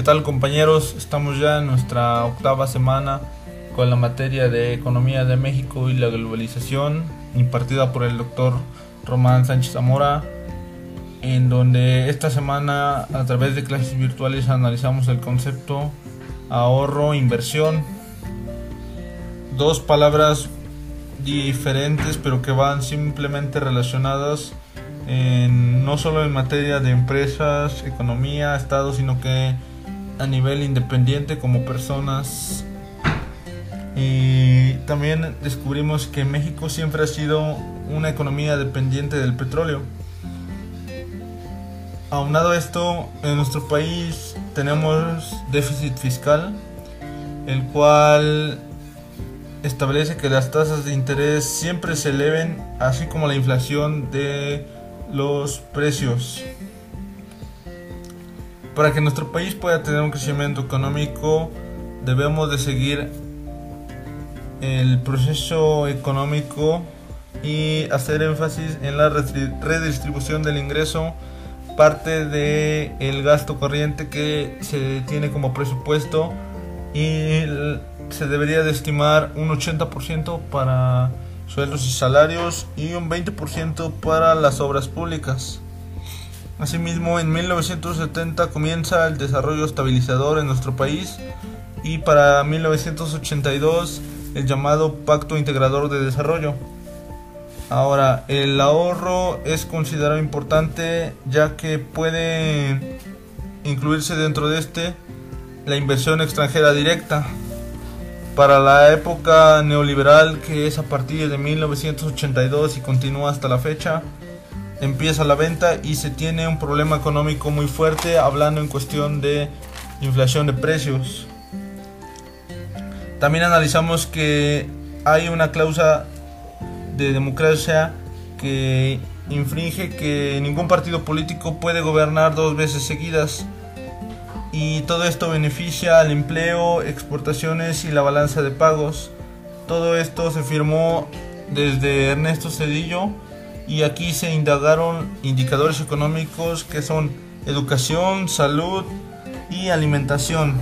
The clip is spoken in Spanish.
¿Qué tal compañeros? Estamos ya en nuestra octava semana con la materia de Economía de México y la globalización impartida por el doctor Román Sánchez Zamora, en donde esta semana a través de clases virtuales analizamos el concepto ahorro, inversión, dos palabras diferentes pero que van simplemente relacionadas en, no solo en materia de empresas, economía, Estado, sino que a nivel independiente como personas. Y también descubrimos que México siempre ha sido una economía dependiente del petróleo. Aunado a esto, en nuestro país tenemos déficit fiscal, el cual establece que las tasas de interés siempre se eleven, así como la inflación de los precios. Para que nuestro país pueda tener un crecimiento económico, debemos de seguir el proceso económico y hacer énfasis en la redistribución del ingreso, parte del el gasto corriente que se tiene como presupuesto y se debería de estimar un 80% para sueldos y salarios y un 20% para las obras públicas. Asimismo, en 1970 comienza el desarrollo estabilizador en nuestro país y para 1982 el llamado Pacto Integrador de Desarrollo. Ahora, el ahorro es considerado importante ya que puede incluirse dentro de este la inversión extranjera directa, para la época neoliberal que es a partir de 1982 y continúa hasta la fecha, empieza la venta y se tiene un problema económico muy fuerte hablando en cuestión de inflación de precios. También analizamos que hay una cláusula de democracia que infringe que ningún partido político puede gobernar dos veces seguidas y todo esto beneficia al empleo, exportaciones y la balanza de pagos. Todo esto se firmó desde Ernesto Cedillo y aquí se indagaron indicadores económicos que son educación, salud y alimentación.